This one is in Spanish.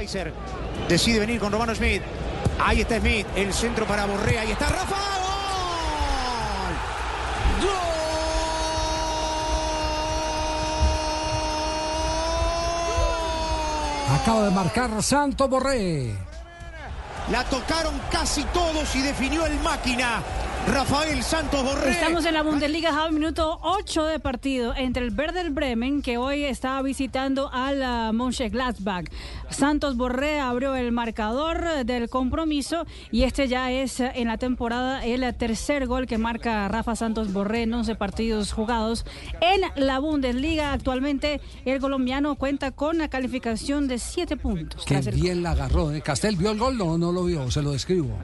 Weiser decide venir con Romano Smith. Ahí está Smith, el centro para Borrea. Ahí está Rafa. ¡Gol! Acaba de marcar Santo Borré. La tocaron casi todos y definió el máquina. Rafael Santos Borré. Estamos en la Bundesliga, Javi, minuto 8 de partido entre el Werder Bremen, que hoy está visitando al Mönchengladbach. Santos Borré abrió el marcador del compromiso y este ya es en la temporada el tercer gol que marca Rafa Santos Borré en 11 partidos jugados en la Bundesliga. Actualmente el colombiano cuenta con una calificación de 7 puntos. Qué bien la agarró. ¿eh? Castel vio el gol, no, no lo vio, se lo describo.